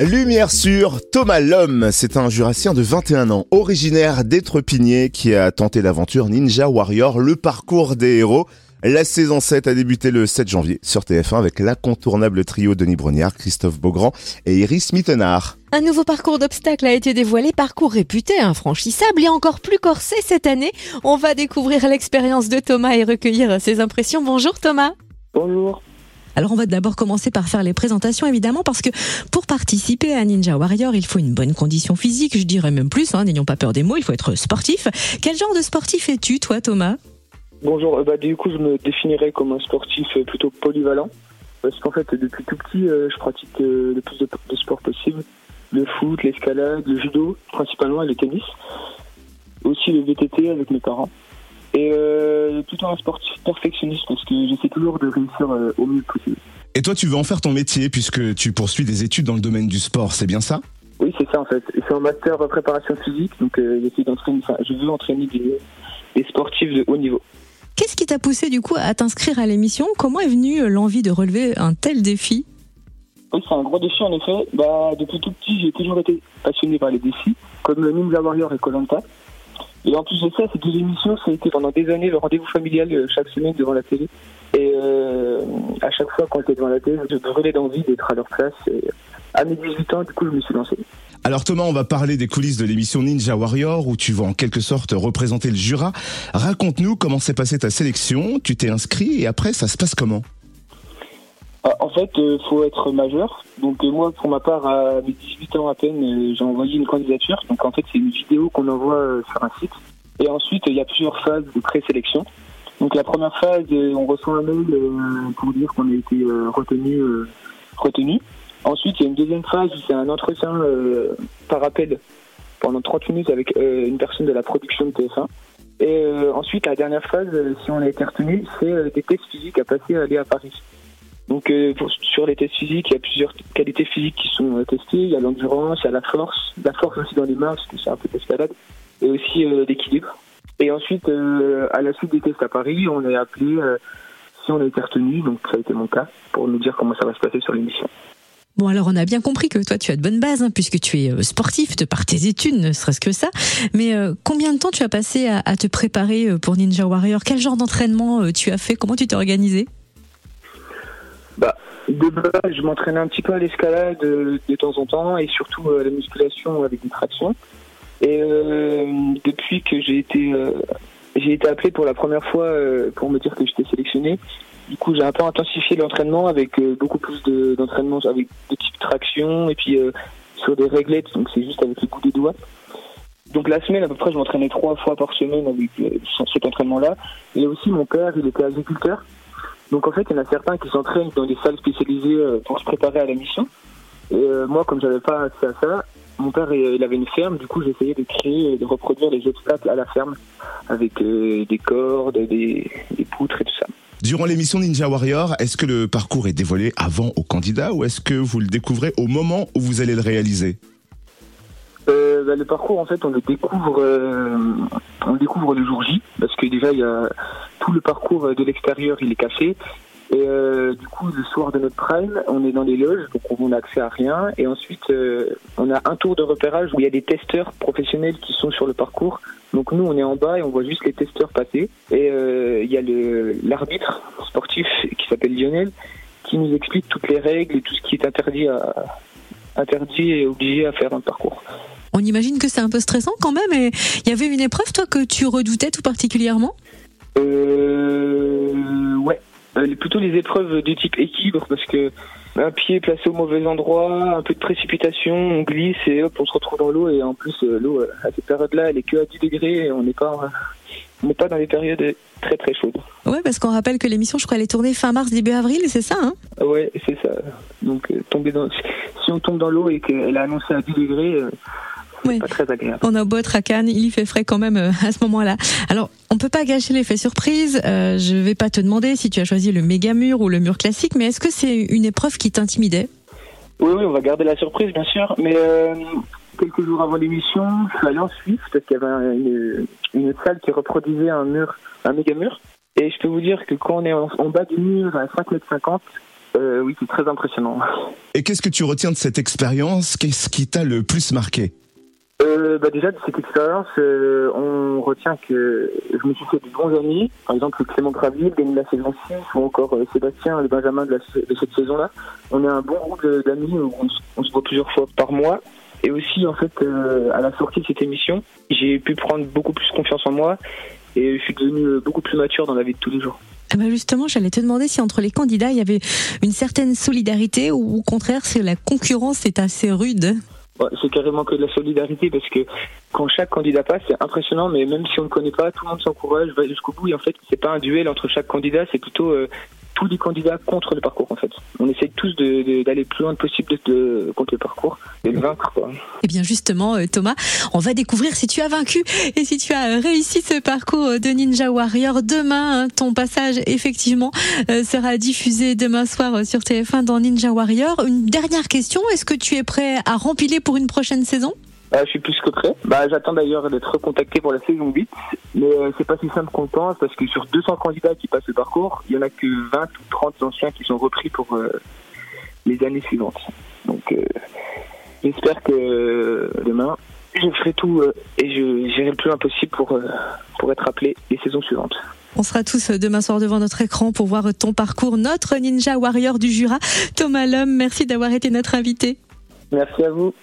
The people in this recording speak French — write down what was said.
Lumière sur Thomas Lhomme, c'est un jurassien de 21 ans, originaire d'Étrepigné qui a tenté l'aventure Ninja Warrior, le parcours des héros. La saison 7 a débuté le 7 janvier sur TF1 avec l'incontournable trio Denis Brognard, Christophe Beaugrand et Iris Mittenard. Un nouveau parcours d'obstacles a été dévoilé, parcours réputé infranchissable et encore plus corsé cette année. On va découvrir l'expérience de Thomas et recueillir ses impressions. Bonjour Thomas. Bonjour. Alors on va d'abord commencer par faire les présentations évidemment parce que pour participer à Ninja Warrior il faut une bonne condition physique, je dirais même plus, hein, n'ayons pas peur des mots, il faut être sportif. Quel genre de sportif es-tu toi Thomas? Bonjour, euh, bah, du coup je me définirais comme un sportif euh, plutôt polyvalent parce qu'en fait depuis tout petit euh, je pratique le plus de, sports possible, le foot, l'escalade, le judo principalement et le tennis, aussi le VTT avec mes parents. Et euh, plutôt un sportif perfectionniste parce que j'essaie toujours de réussir euh, au mieux possible. Et toi, tu veux en faire ton métier puisque tu poursuis des études dans le domaine du sport, c'est bien ça? Oui, c'est ça en fait. C'est un master de préparation physique, donc euh, j'essaie d'entraîner. Enfin, je veux entraîner des, des sportifs de haut niveau. Qu'est-ce qui t'a poussé du coup à t'inscrire à l'émission? Comment est venue l'envie de relever un tel défi? Oui, c'est un gros défi en effet. Bah, depuis tout petit, j'ai toujours été passionné par les défis, comme le Ninja Warrior et Colanta. Et en plus de ça, ces deux émissions, ça a été pendant des années le rendez-vous familial euh, chaque semaine devant la télé. Et euh, à chaque fois, quand j'étais devant la télé, je brûlais d'envie d'être à leur place. Et à mes 18 ans, du coup, je me suis lancé. Alors Thomas, on va parler des coulisses de l'émission Ninja Warrior où tu vas en quelque sorte représenter le Jura. Raconte-nous comment s'est passée ta sélection, tu t'es inscrit et après ça se passe comment? En fait, euh, faut être majeur. Donc euh, moi, pour ma part, à mes 18 ans à peine, euh, j'ai envoyé une candidature. Donc en fait, c'est une vidéo qu'on envoie sur un site. Et ensuite, il y a plusieurs phases de présélection. Donc la première phase, on reçoit un mail pour dire qu'on a été retenu. Ensuite, il y a une deuxième phase, c'est un entretien euh, par appel pendant 30 minutes avec euh, une personne de la production de TF1. Et euh, ensuite, la dernière phase, si on a été retenu, c'est des tests physiques à passer à aller à Paris. Donc sur les tests physiques, il y a plusieurs qualités physiques qui sont testées. Il y a l'endurance, il y a la force, la force aussi dans les mains, parce que c'est un peu d'escalade, et aussi l'équilibre. Et ensuite, à la suite des tests à Paris, on est appelé si on a été retenu, donc ça a été mon cas, pour nous dire comment ça va se passer sur l'émission. Bon, alors on a bien compris que toi tu as de bonnes bases, hein, puisque tu es euh, sportif de par tes études, ne serait-ce que ça. Mais euh, combien de temps tu as passé à, te préparer euh, pour Ninja Warrior? Quel genre d'entraînement tu as fait? Comment tu t'es organisé? Bah, De base, je m'entraînais un petit peu à l'escalade de temps en temps et surtout à la musculation avec des tractions. Et depuis que j'ai été, j'ai été appelé pour la première fois pour me dire que j'étais sélectionné, du coup, j'ai un peu intensifié l'entraînement avec euh, beaucoup plus d'entraînement avec de type traction et puis euh, sur des réglettes, donc c'est juste avec le bout des doigts. Donc la semaine, à peu près, je m'entraînais trois fois par semaine avec euh, cet entraînement-là. Et aussi, mon père, il était agriculteur. Donc en fait, il y en a certains qui s'entraînent dans des salles spécialisées pour se préparer à la mission. Et moi, comme j'avais pas accès à ça, mon père, il avait une ferme. Du coup, j'essayais de créer et de reproduire les obstacles à la ferme avec des cordes, des, des poutres et tout ça. Durant l'émission Ninja Warrior, est-ce que le parcours est dévoilé avant au candidat ou est-ce que vous le découvrez au moment où vous allez le réaliser? Euh, bah, le parcours, en fait, on le découvre, euh, on le découvre le jour J, parce que déjà, il y a tout le parcours de l'extérieur, il est caché, et euh, du coup, le soir de notre prime, on est dans les loges, donc on n'a accès à rien. Et ensuite, on a un tour de repérage où il y a des testeurs professionnels qui sont sur le parcours. Donc nous, on est en bas et on voit juste les testeurs passer. Et il y a l'arbitre sportif qui s'appelle Lionel qui nous explique toutes les règles et tout ce qui est interdit, à, interdit et obligé à faire dans le parcours. On imagine que c'est un peu stressant quand même. Et il y avait une épreuve, toi, que tu redoutais tout particulièrement? Euh, Ouais, euh, plutôt les épreuves de type équilibre parce que un pied placé au mauvais endroit, un peu de précipitation, on glisse et hop, on se retrouve dans l'eau et en plus euh, l'eau euh, à cette période-là, elle est que à 10 degrés et on n'est pas on n'est pas dans des périodes très très chaudes. Ouais, parce qu'on rappelle que l'émission, je crois, elle est tournée fin mars début avril, c'est ça hein? Ouais, c'est ça. Donc tomber dans si on tombe dans l'eau et qu'elle a annoncé à 10 degrés oui. Pas très agréable. On a beau être à Cannes, il fait frais quand même euh, à ce moment-là. Alors, on peut pas gâcher l'effet surprise. Euh, je vais pas te demander si tu as choisi le méga mur ou le mur classique, mais est-ce que c'est une épreuve qui t'intimidait? Oui, oui, on va garder la surprise, bien sûr. Mais euh, quelques jours avant l'émission, je suis allé en Suisse parce qu'il y avait une, une, salle qui reproduisait un mur, un méga mur. Et je peux vous dire que quand on est en, bas du mur à 5,50 m, Euh, oui, c'est très impressionnant. Et qu'est-ce que tu retiens de cette expérience? Qu'est-ce qui t'a le plus marqué? Euh, bah déjà de cette expérience, euh, on retient que je me suis fait de bons amis, par exemple Clément Graville, gagné la saison 6, ou encore euh, Sébastien, le Benjamin de, de cette saison-là. On est un bon groupe d'amis, on, on, se voit plusieurs fois par mois. Et aussi, en fait, euh, à la sortie de cette émission, j'ai pu prendre beaucoup plus confiance en moi et je suis devenu beaucoup plus mature dans la vie de tous les jours. Ah bah justement, j'allais te demander si entre les candidats, il y avait une certaine solidarité ou au contraire, si la concurrence est assez rude c'est carrément que de la solidarité parce que quand chaque candidat passe, c'est impressionnant, mais même si on ne connaît pas, tout le monde s'encourage, va jusqu'au bout. Et en fait, c'est pas un duel entre chaque candidat, c'est plutôt euh, tous les contre le parcours en fait. On essaye tous d'aller plus loin possible contre le parcours et de vaincre. Quoi. Et eh bien justement euh, Thomas, on va découvrir si tu as vaincu et si tu as réussi ce parcours de Ninja Warrior. Demain, hein, ton passage effectivement euh, sera diffusé demain soir sur TF1 dans Ninja Warrior. Une dernière question, est-ce que tu es prêt à rempiler pour une prochaine saison? Euh, je suis plus que prêt. Bah, j'attends d'ailleurs d'être recontacté pour la saison 8. Mais euh, c'est pas si simple qu'on pense parce que sur 200 candidats qui passent le parcours, il y en a que 20 ou 30 anciens qui sont repris pour euh, les années suivantes. Donc j'espère que demain, je ferai tout et je j'irai le plus loin possible pour, pour être appelé les saisons suivantes. On sera tous demain soir devant notre écran pour voir ton parcours, notre Ninja Warrior du Jura. Thomas Lhomme, merci d'avoir été notre invité. Merci à vous.